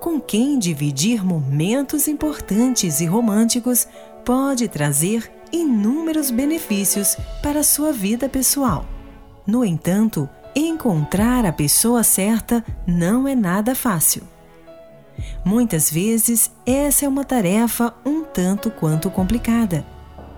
com quem dividir momentos importantes e românticos pode trazer inúmeros benefícios para a sua vida pessoal. No entanto, encontrar a pessoa certa não é nada fácil. Muitas vezes, essa é uma tarefa um tanto quanto complicada.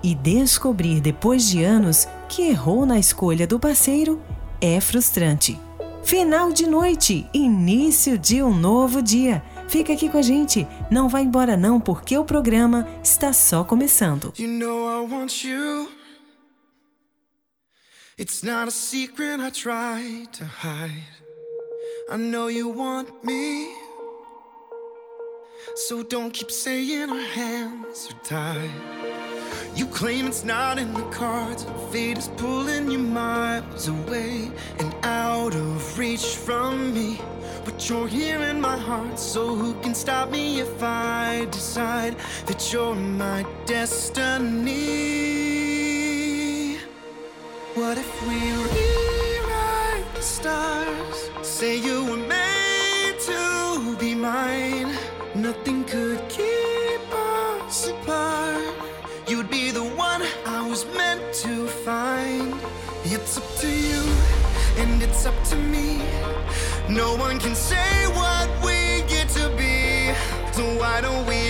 E descobrir depois de anos que errou na escolha do parceiro é frustrante. Final de noite, início de um novo dia. Fica aqui com a gente, não vá embora não, porque o programa está só começando. You know It's not a secret I try to hide. I know you want me. So don't keep saying our hands are tied. You claim it's not in the cards. Fate is pulling you miles away and out of reach from me. But you're here in my heart, so who can stop me if I decide that you're my destiny? What if we rewrite the stars? Say you were made to be mine. Nothing could keep No one can say what we get to be. So why don't we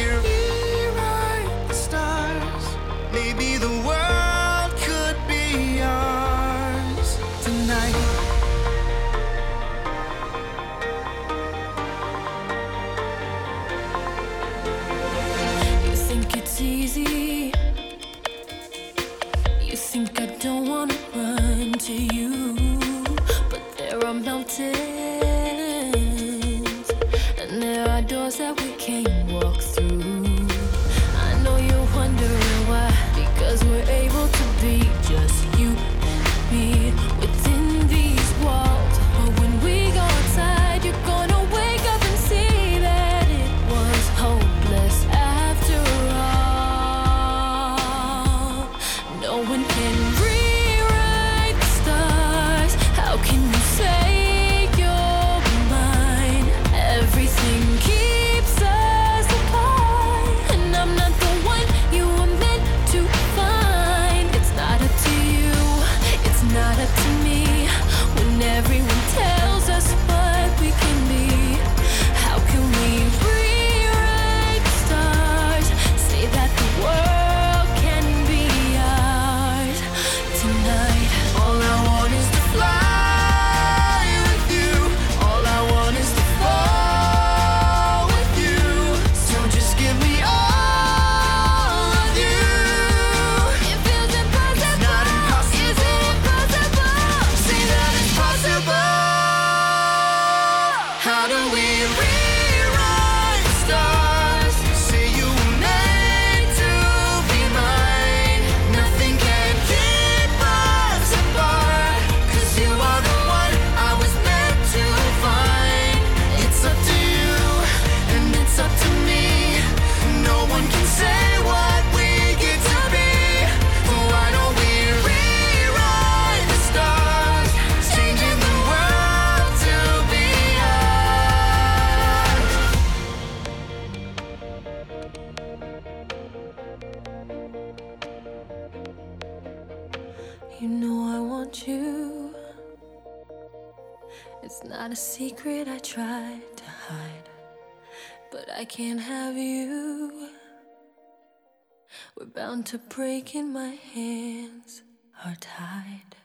not a secret I tried to hide, but I can't have you. We're bound to break, and my hands are tied.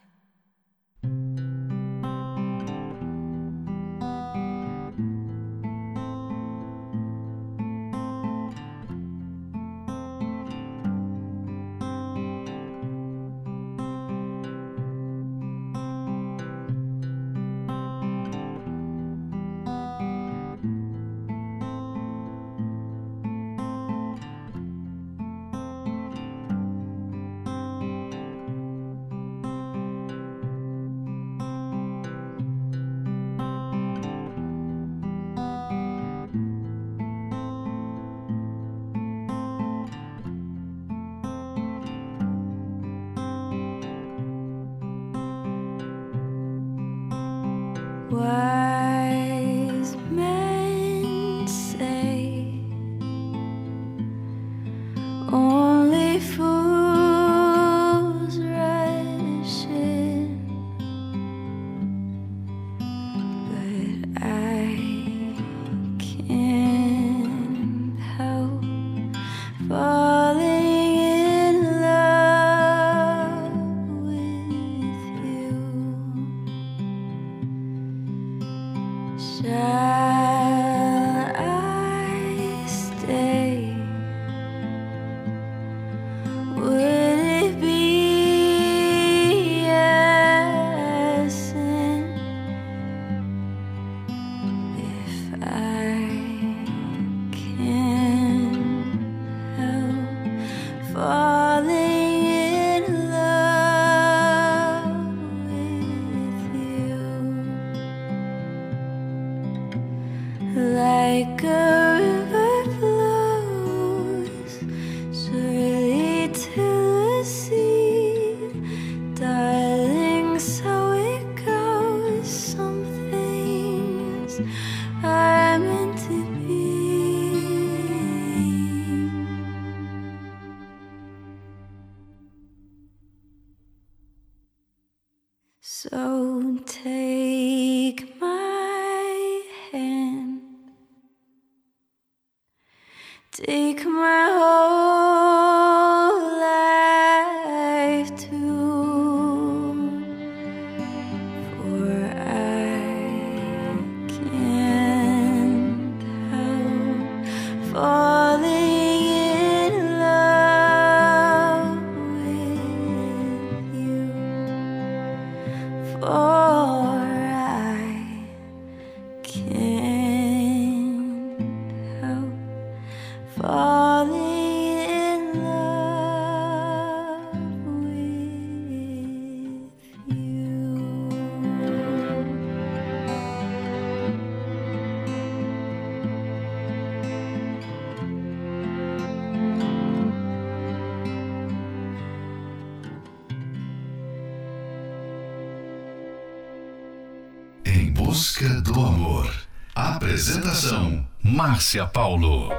Márcia Paulo.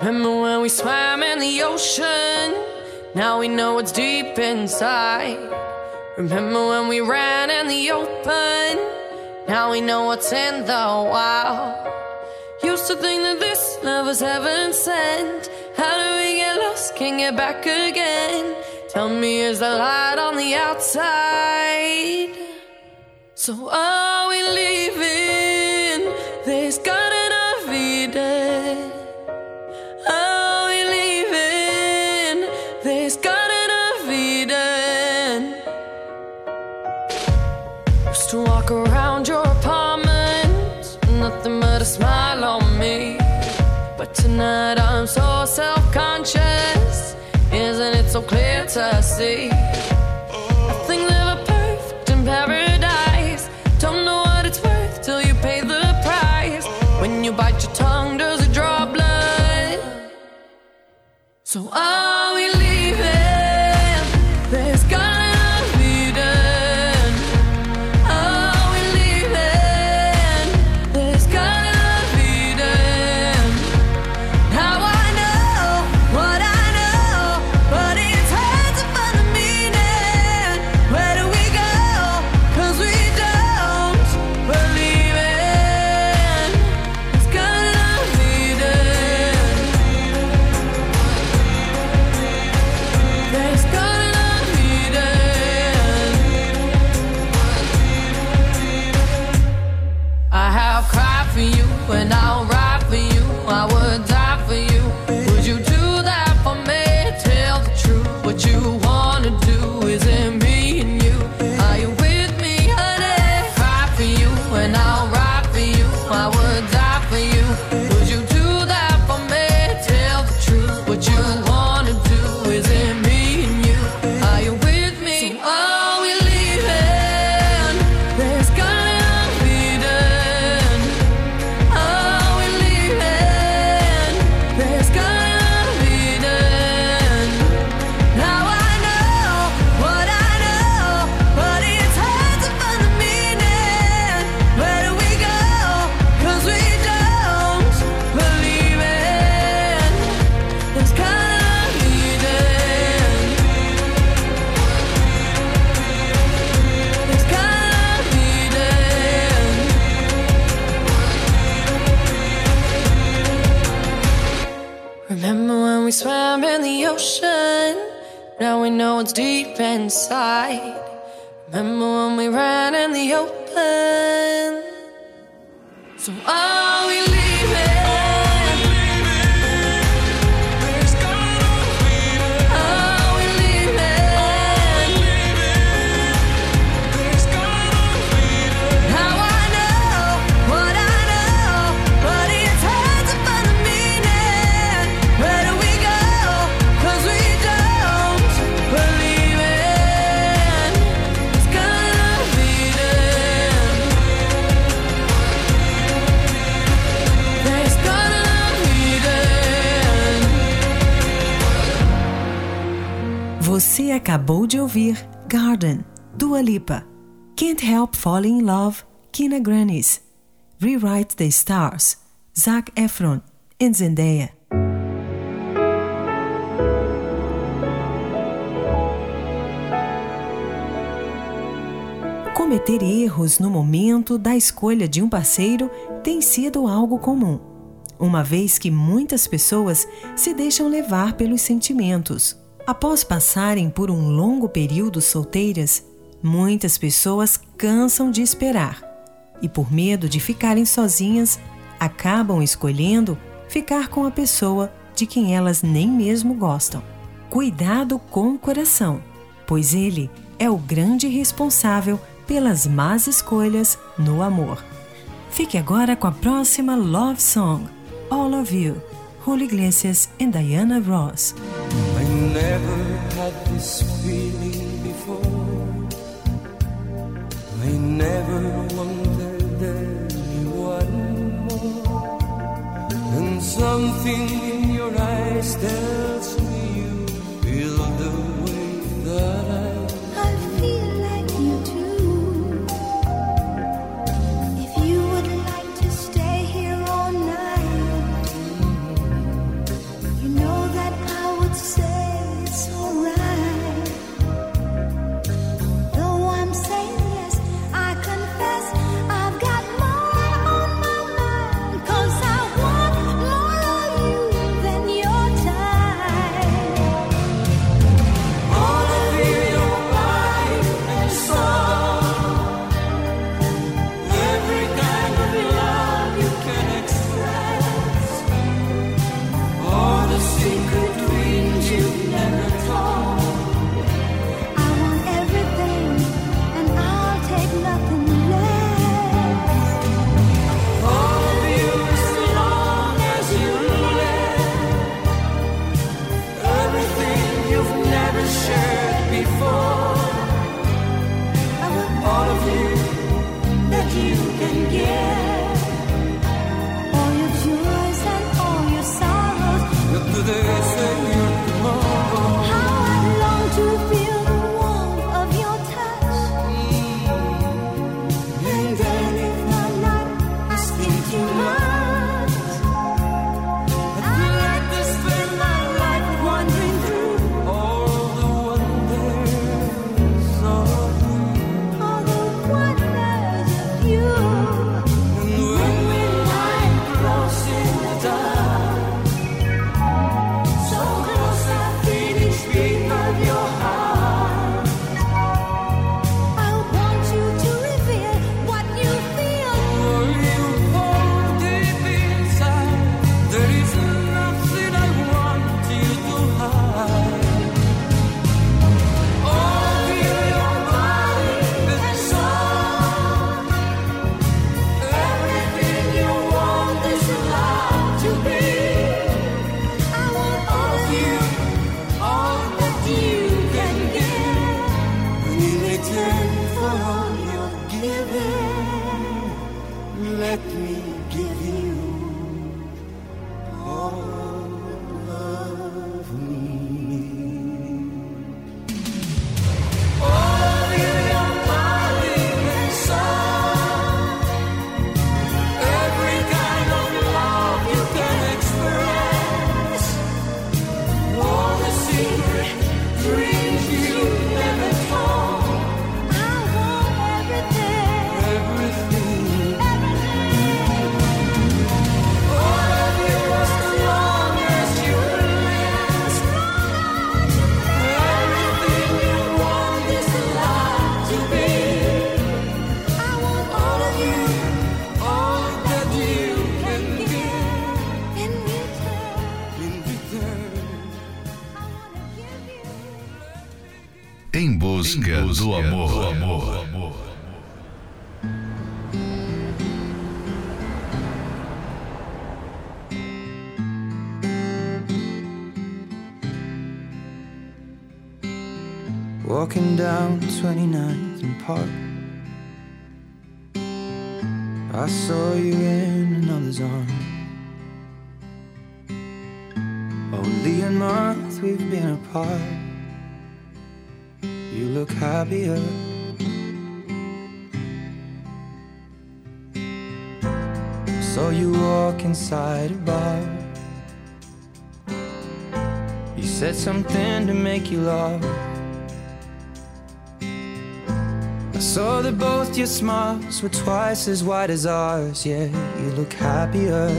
Remember when we swam in the ocean? Now we know what's deep inside. Remember when we ran in the open? Now we know what's in the wild. Used to think that this love was heaven sent. How do we get lost? Can't get back again. Tell me, is the light on the outside? So, oh. Ouvir Garden, Dua Lipa. Can't Help Falling in Love, Kina Grannis. Rewrite the Stars, Zac Efron and Zendaya. Cometer erros no momento da escolha de um parceiro tem sido algo comum, uma vez que muitas pessoas se deixam levar pelos sentimentos Após passarem por um longo período solteiras, muitas pessoas cansam de esperar e, por medo de ficarem sozinhas, acabam escolhendo ficar com a pessoa de quem elas nem mesmo gostam. Cuidado com o coração, pois ele é o grande responsável pelas más escolhas no amor. Fique agora com a próxima Love Song, All of You, Julio Iglesias e Diana Ross. Never had this feeling before. I never wanted anyone more. And something in your eyes tells me you feel the way that do amor. Do amor. Walking down 29th and Park. I saw you in another's arm. Only a month we've been apart. You look happier. So you walk inside a bar. You said something to make you laugh. I saw that both your smiles were twice as wide as ours. Yeah, you look happier.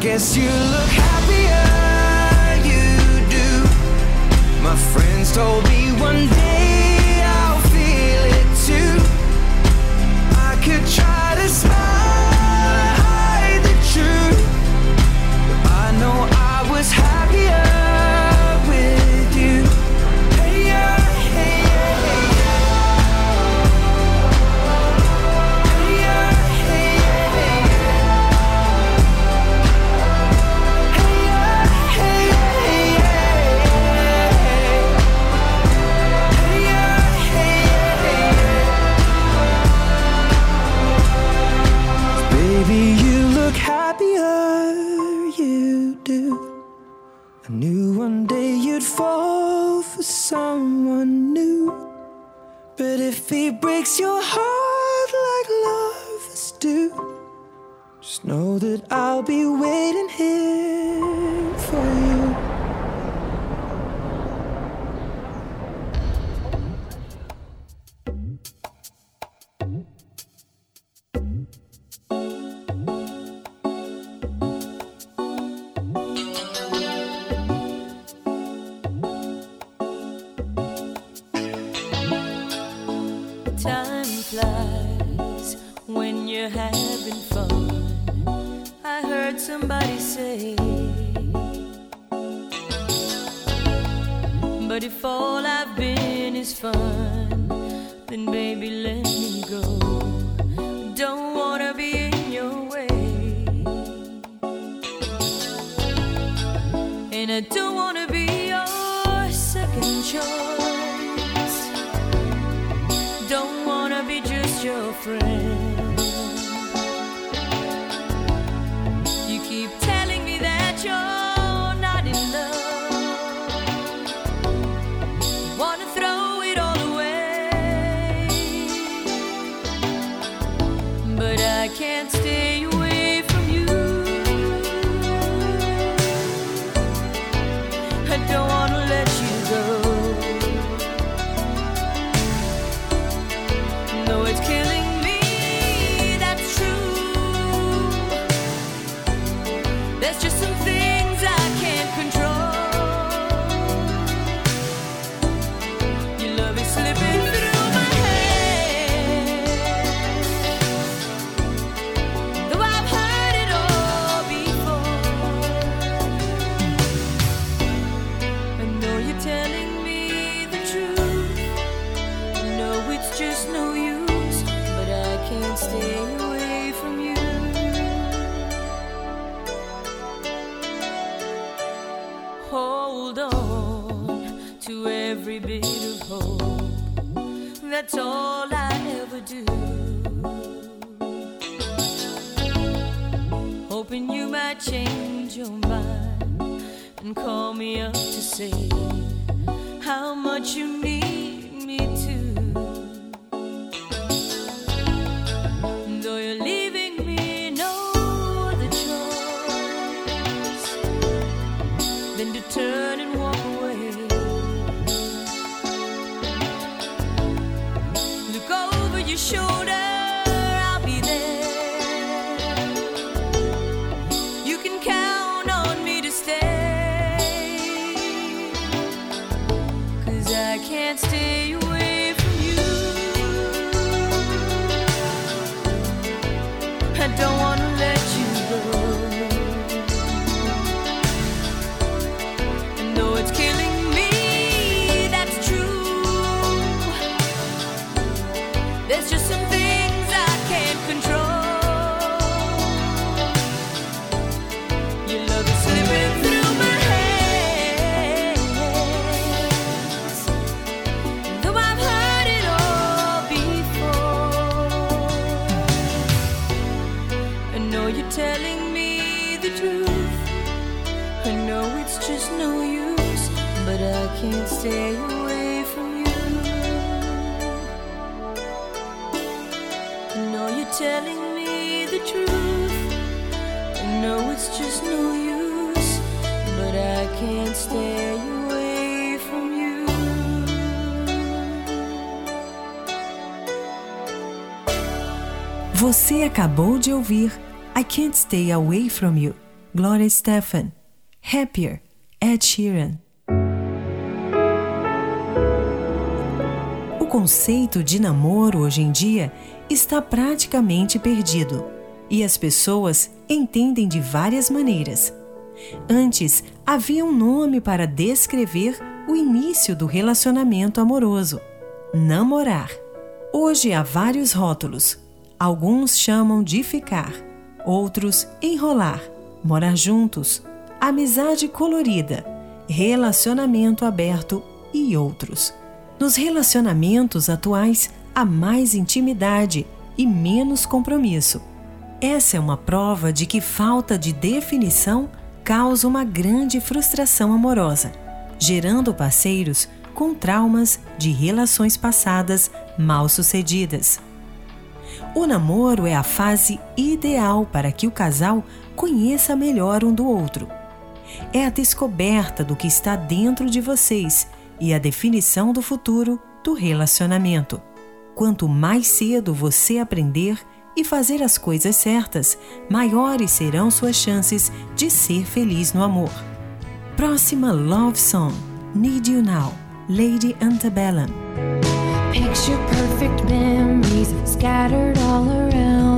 guess you look happier, you do. My friends told me one day. coffee breaks your heart like lovers do, just know that I'll be waiting here. you're having fun. I heard somebody say. But if all I've been is fun, then baby, let me go. Don't wanna be in your way. And I don't wanna be your second choice. Don't wanna be just your friend. Hoping you might change your mind and call me up to say how much you need me to. Though you're leaving me no other choice than to turn and walk away. Look over your shoulder, stay away from you. Know you're telling me the truth. I know it's just no use, but I can't stay away from you. Você acabou de ouvir I Can't Stay Away From You, Gloria Stefan. Happier, Ed Sheeran. Conceito de namoro hoje em dia está praticamente perdido e as pessoas entendem de várias maneiras. Antes, havia um nome para descrever o início do relacionamento amoroso: namorar. Hoje há vários rótulos. Alguns chamam de ficar, outros enrolar, morar juntos, amizade colorida, relacionamento aberto e outros. Nos relacionamentos atuais há mais intimidade e menos compromisso. Essa é uma prova de que falta de definição causa uma grande frustração amorosa, gerando parceiros com traumas de relações passadas mal sucedidas. O namoro é a fase ideal para que o casal conheça melhor um do outro. É a descoberta do que está dentro de vocês e a definição do futuro do relacionamento. Quanto mais cedo você aprender e fazer as coisas certas, maiores serão suas chances de ser feliz no amor. Próxima Love Song: Need You Now, Lady Antebellum. Picture perfect memories scattered all around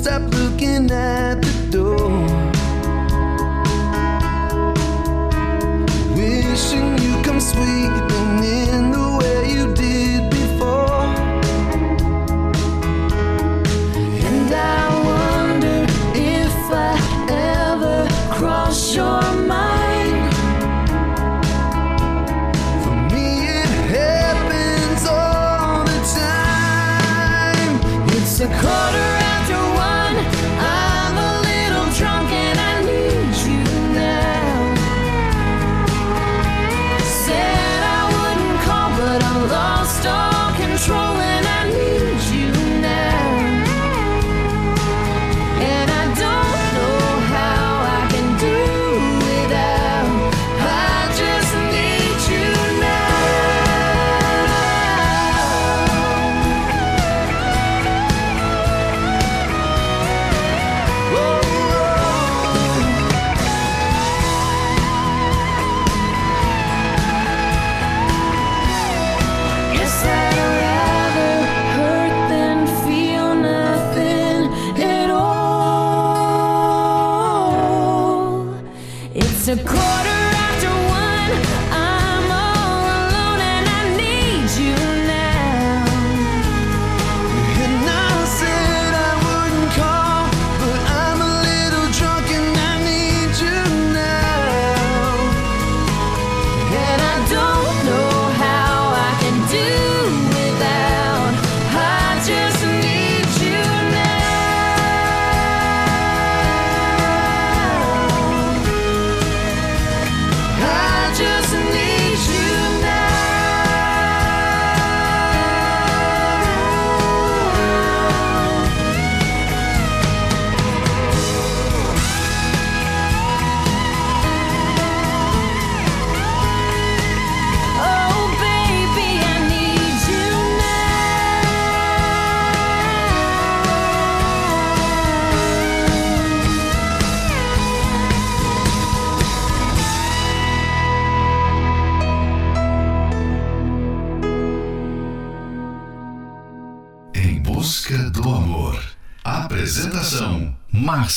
stop looking at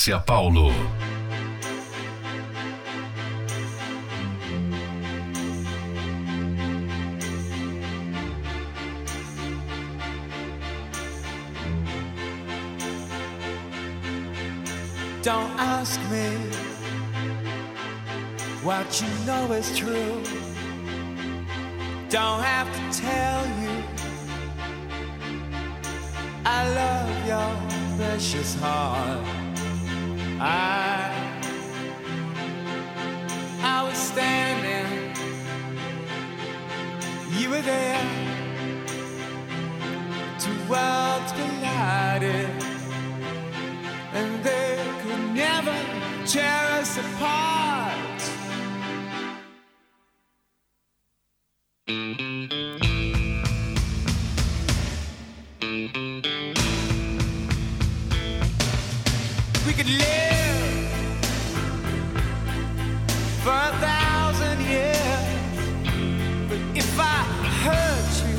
Márcia Paulo. Don't ask me what you know is true. Don't have to tell you I love your precious heart. I for a thousand years. But if I hurt you,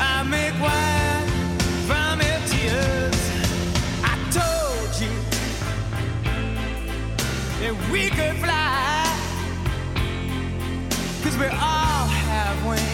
I make wine from your tears. I told you that we could fly, cause we all have wings.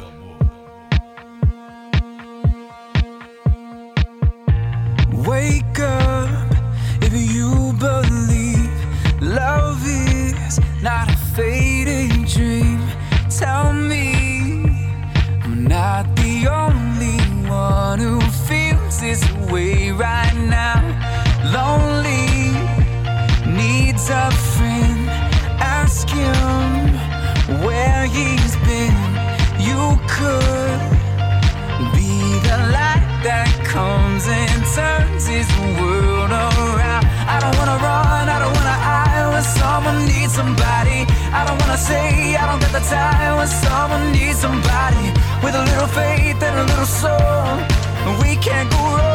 A little. We can't go wrong.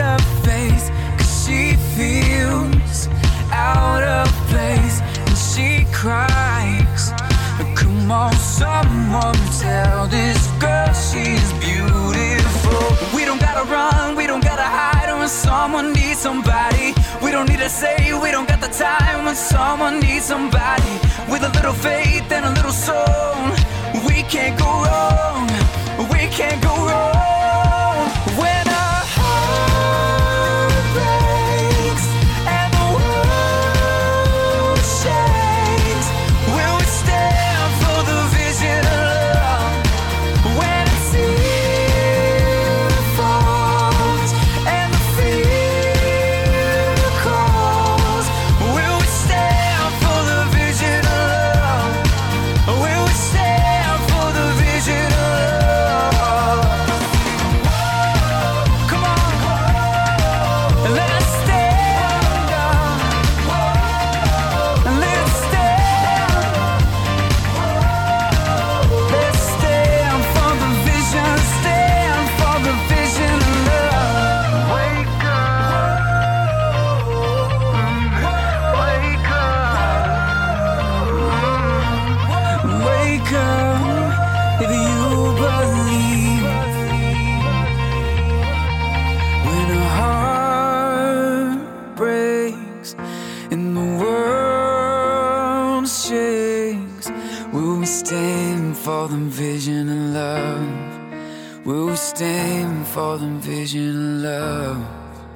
Her face Cause she feels out of place And she cries. Come on, someone tell this girl she's beautiful. We don't gotta run, we don't gotta hide When someone needs somebody. We don't need to say, we don't got the time When someone needs somebody. With a little faith and a little soul We can't go wrong We can't go wrong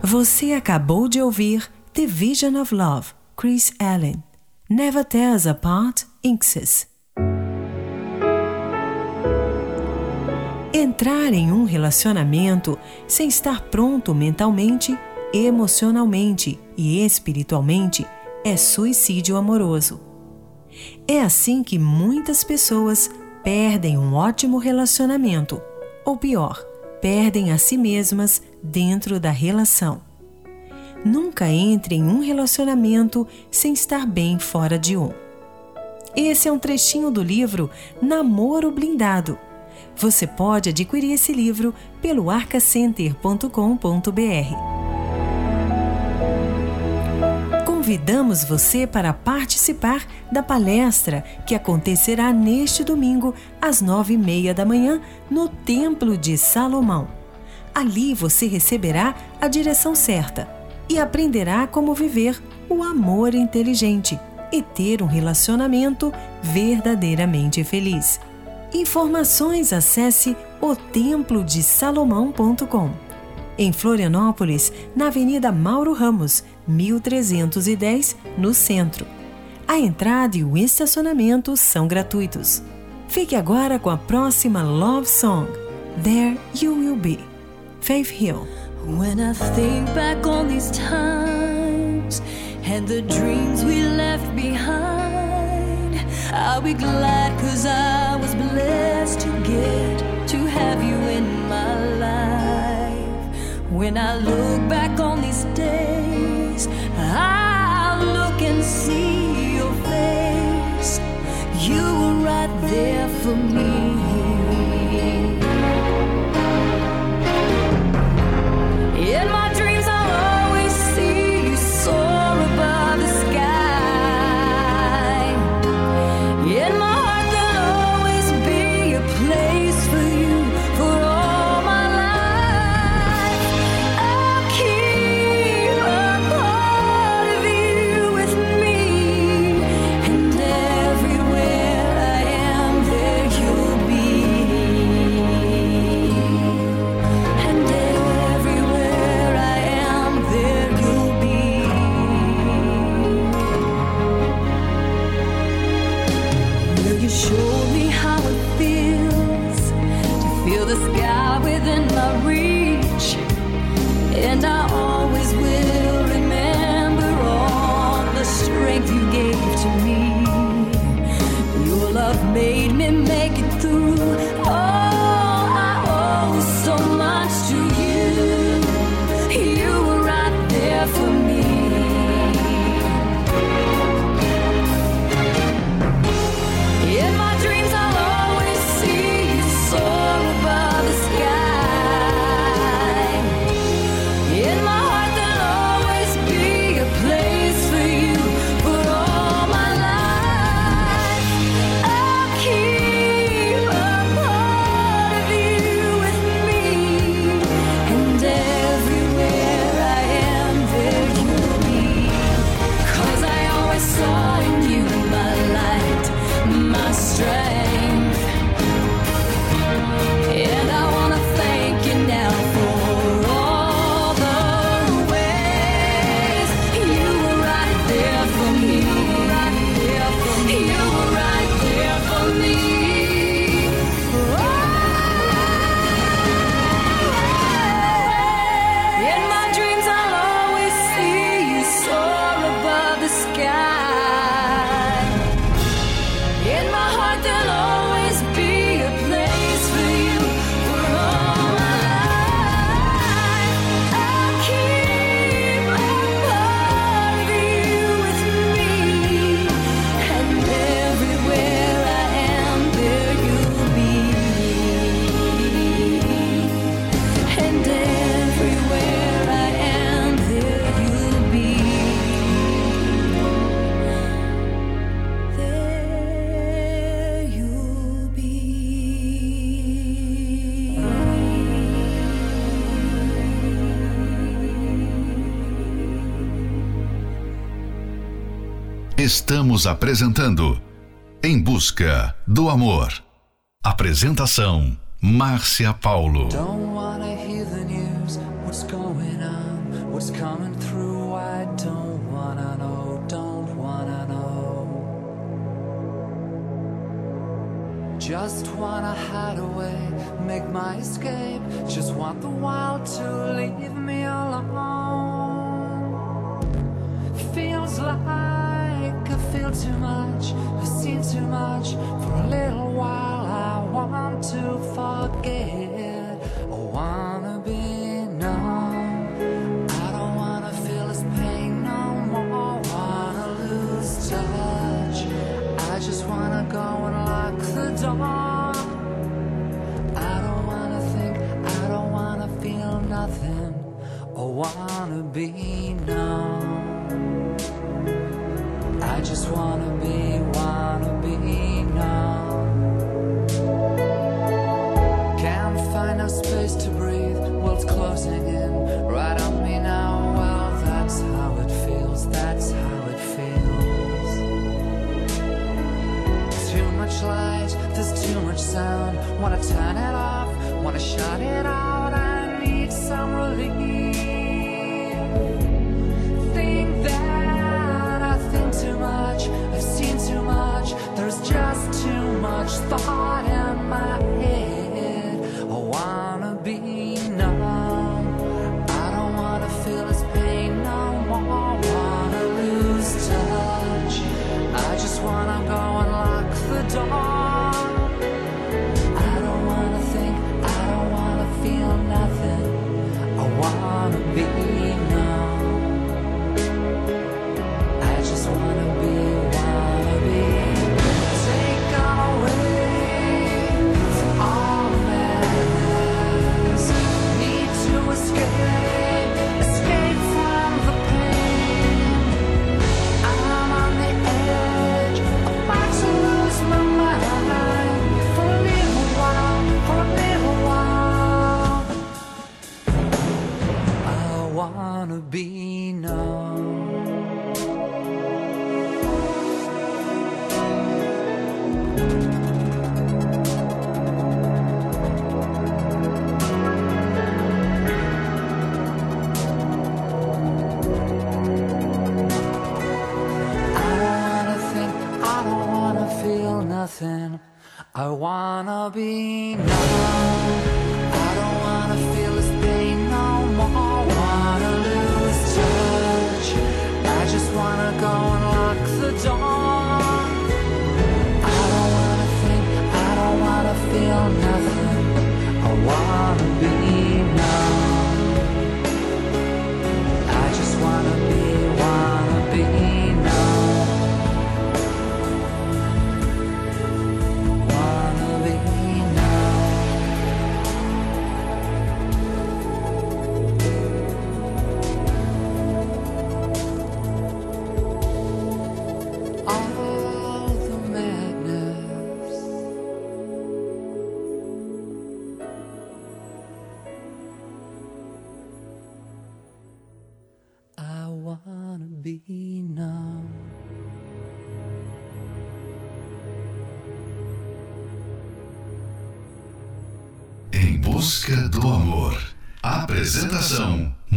Você acabou de ouvir The Vision of Love, Chris Allen. Never Tear Us Apart, Inxes. Entrar em um relacionamento sem estar pronto mentalmente, emocionalmente e espiritualmente é suicídio amoroso. É assim que muitas pessoas perdem um ótimo relacionamento, ou pior, perdem a si mesmas dentro da relação. Nunca entre em um relacionamento sem estar bem fora de um. Esse é um trechinho do livro Namoro Blindado. Você pode adquirir esse livro pelo arcacenter.com.br. Convidamos você para participar da palestra que acontecerá neste domingo, às nove e meia da manhã, no Templo de Salomão. Ali você receberá a direção certa e aprenderá como viver o amor inteligente e ter um relacionamento verdadeiramente feliz. Informações acesse otemplodesalomão.com. Em Florianópolis, na Avenida Mauro Ramos, 1310, no centro. A entrada e o estacionamento são gratuitos. Fique agora com a próxima Love Song, There You Will Be, Faith Hill. When I think back on these times and the dreams we left behind, I'll be glad cause I was blessed to get to have you in my life. When I look back on these days, for me. Estamos apresentando Em Busca do Amor. Apresentação Márcia Paulo. Don't wanna hear the news, what's going on, what's coming through. I don't wanna know, don't wanna know. Just wanna hide away, make my escape. Just want the world to leave me too much. For a little while, I want to forget. I wanna be numb. I don't wanna feel this pain no more. I wanna lose touch. I just wanna go and lock the door. I don't wanna think, I don't wanna feel nothing. I wanna be numb. I just wanna be, I'll be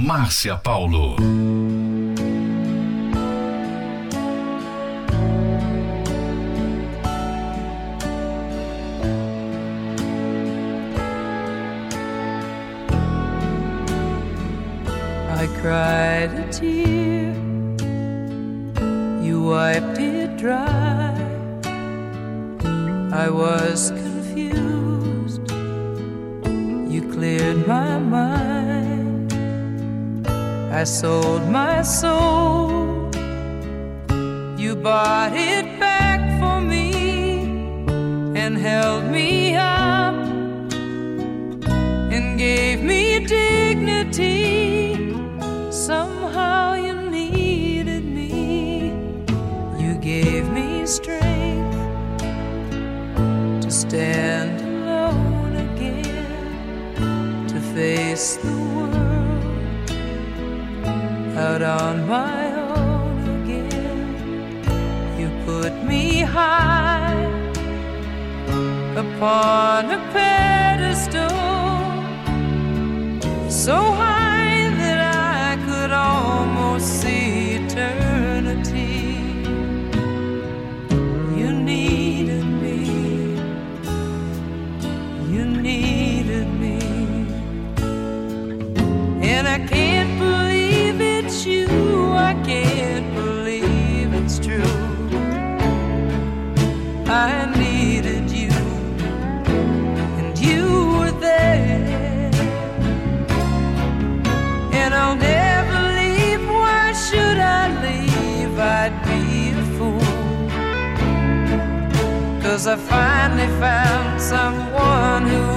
Márcia Paulo. I cried a tear, you wiped it dry. I was I sold my soul, you bought it back for me and held me up and gave me dignity. Somehow you needed me. You gave me strength to stand alone again, to face the out on my own again. You put me high upon a pedestal, so high. Cause I finally found someone who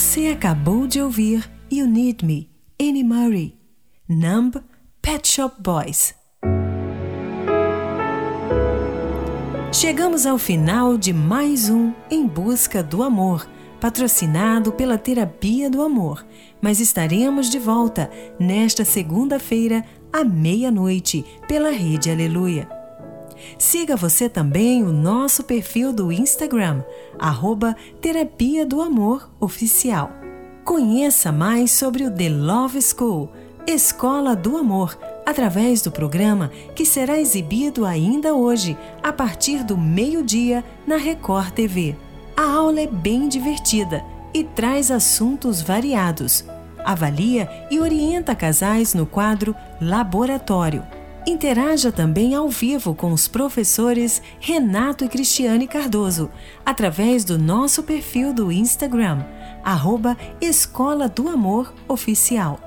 Você acabou de ouvir You Need Me, Annie Murray, Numb, Pet Shop Boys. Chegamos ao final de mais um Em Busca do Amor, patrocinado pela Terapia do Amor, mas estaremos de volta nesta segunda-feira à meia-noite pela Rede Aleluia. Siga você também o nosso perfil do Instagram, Terapia do Amor Oficial. Conheça mais sobre o The Love School, Escola do Amor, através do programa que será exibido ainda hoje, a partir do meio-dia, na Record TV. A aula é bem divertida e traz assuntos variados. Avalia e orienta casais no quadro Laboratório. Interaja também ao vivo com os professores Renato e Cristiane Cardoso, através do nosso perfil do Instagram, arroba Escola do Amor Oficial.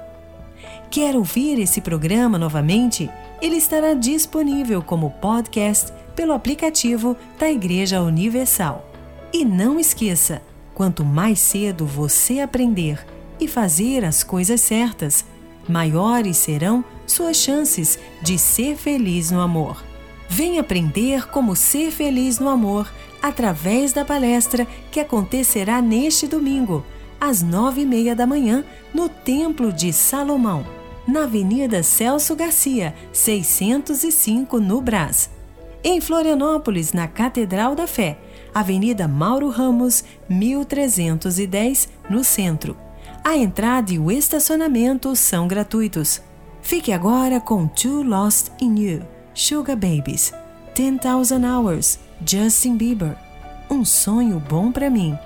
Quer ouvir esse programa novamente? Ele estará disponível como podcast pelo aplicativo da Igreja Universal. E não esqueça, quanto mais cedo você aprender e fazer as coisas certas, maiores serão suas chances de ser feliz no amor. Vem aprender como ser feliz no amor através da palestra que acontecerá neste domingo, às nove e meia da manhã, no Templo de Salomão, na Avenida Celso Garcia, 605, no Brás. Em Florianópolis, na Catedral da Fé, Avenida Mauro Ramos, 1310, no centro. A entrada e o estacionamento são gratuitos. Fique agora com Too Lost in You, Sugar Babies, 10,000 Hours, Justin Bieber. Um sonho bom pra mim,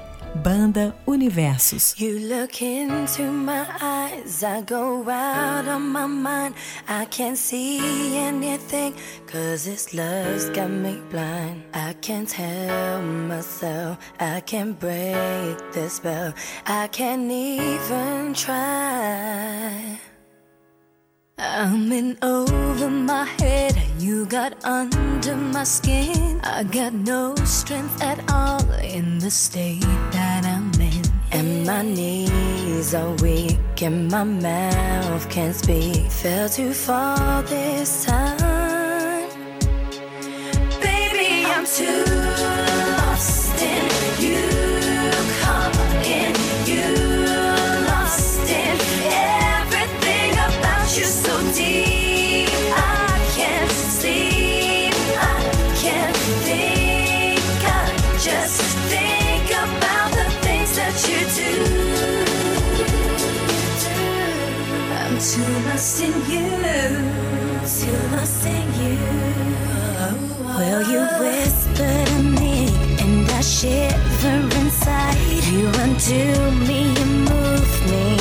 Banda Universos. You look into my eyes, I go out of my mind. I can't see anything, cause this love's got me blind. I can't tell myself, I can't break the spell. I can't even try. I'm in over my head, and you got under my skin. I got no strength at all in the state that I'm in. And my knees are weak, and my mouth can't speak. Fell too far this time. Baby, I'm too. Still lost in you. Still lost in you. Will you whisper to me, and I shiver inside. You undo me, you move me.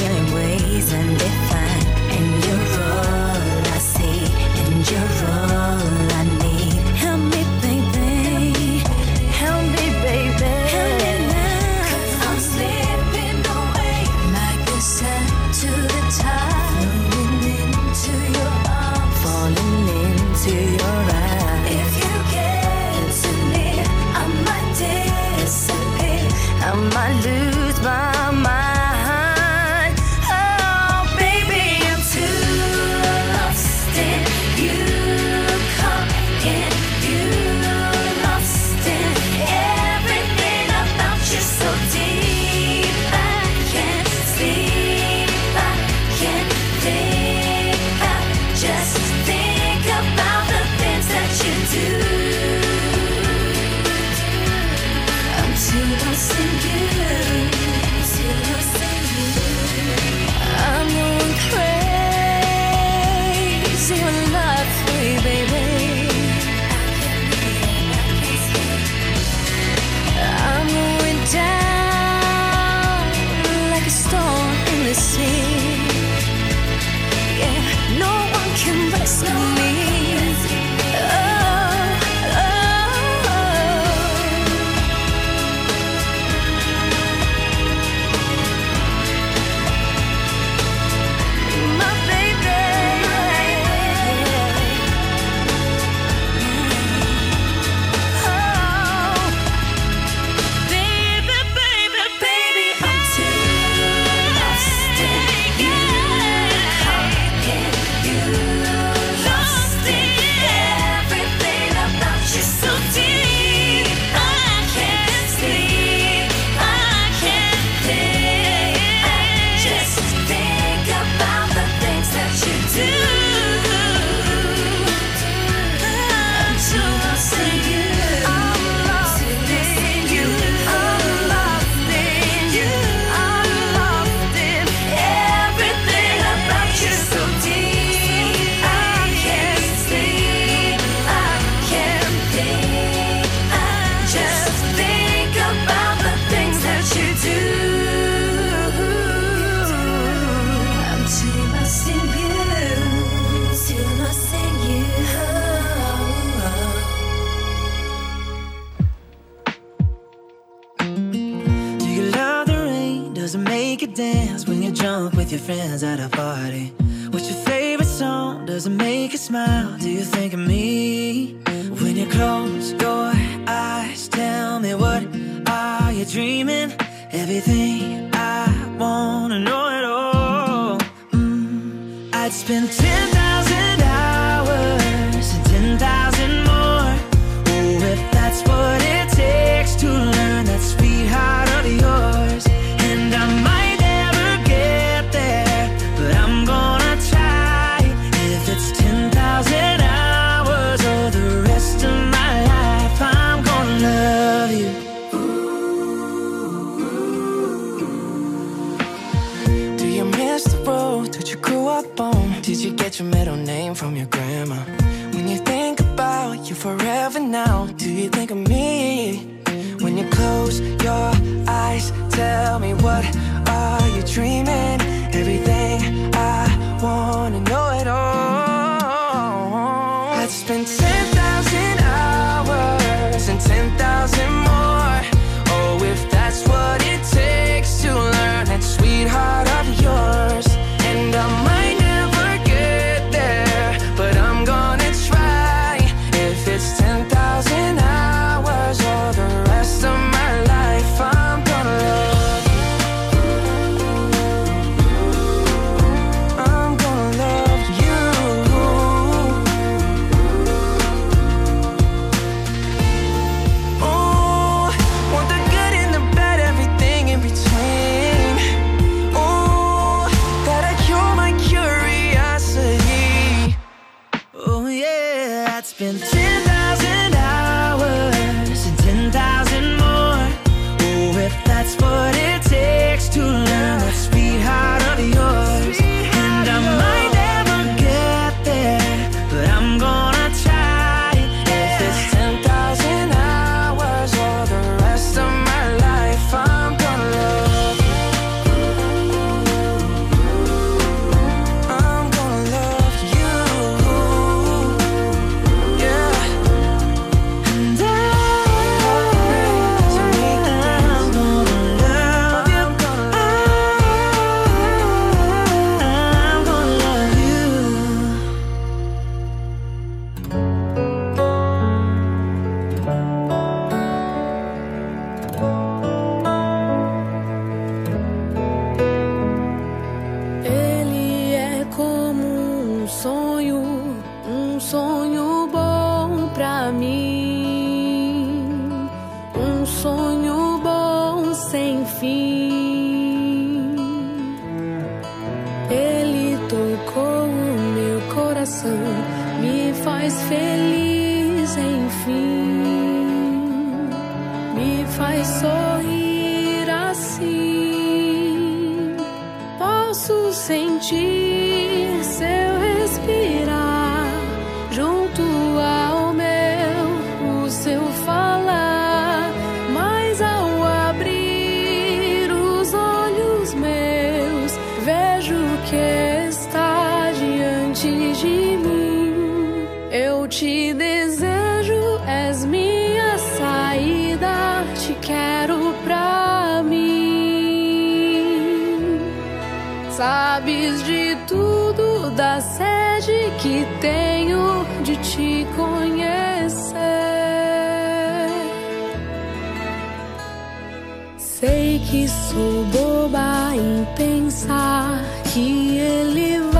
been Sei que sou boba em pensar que ele vai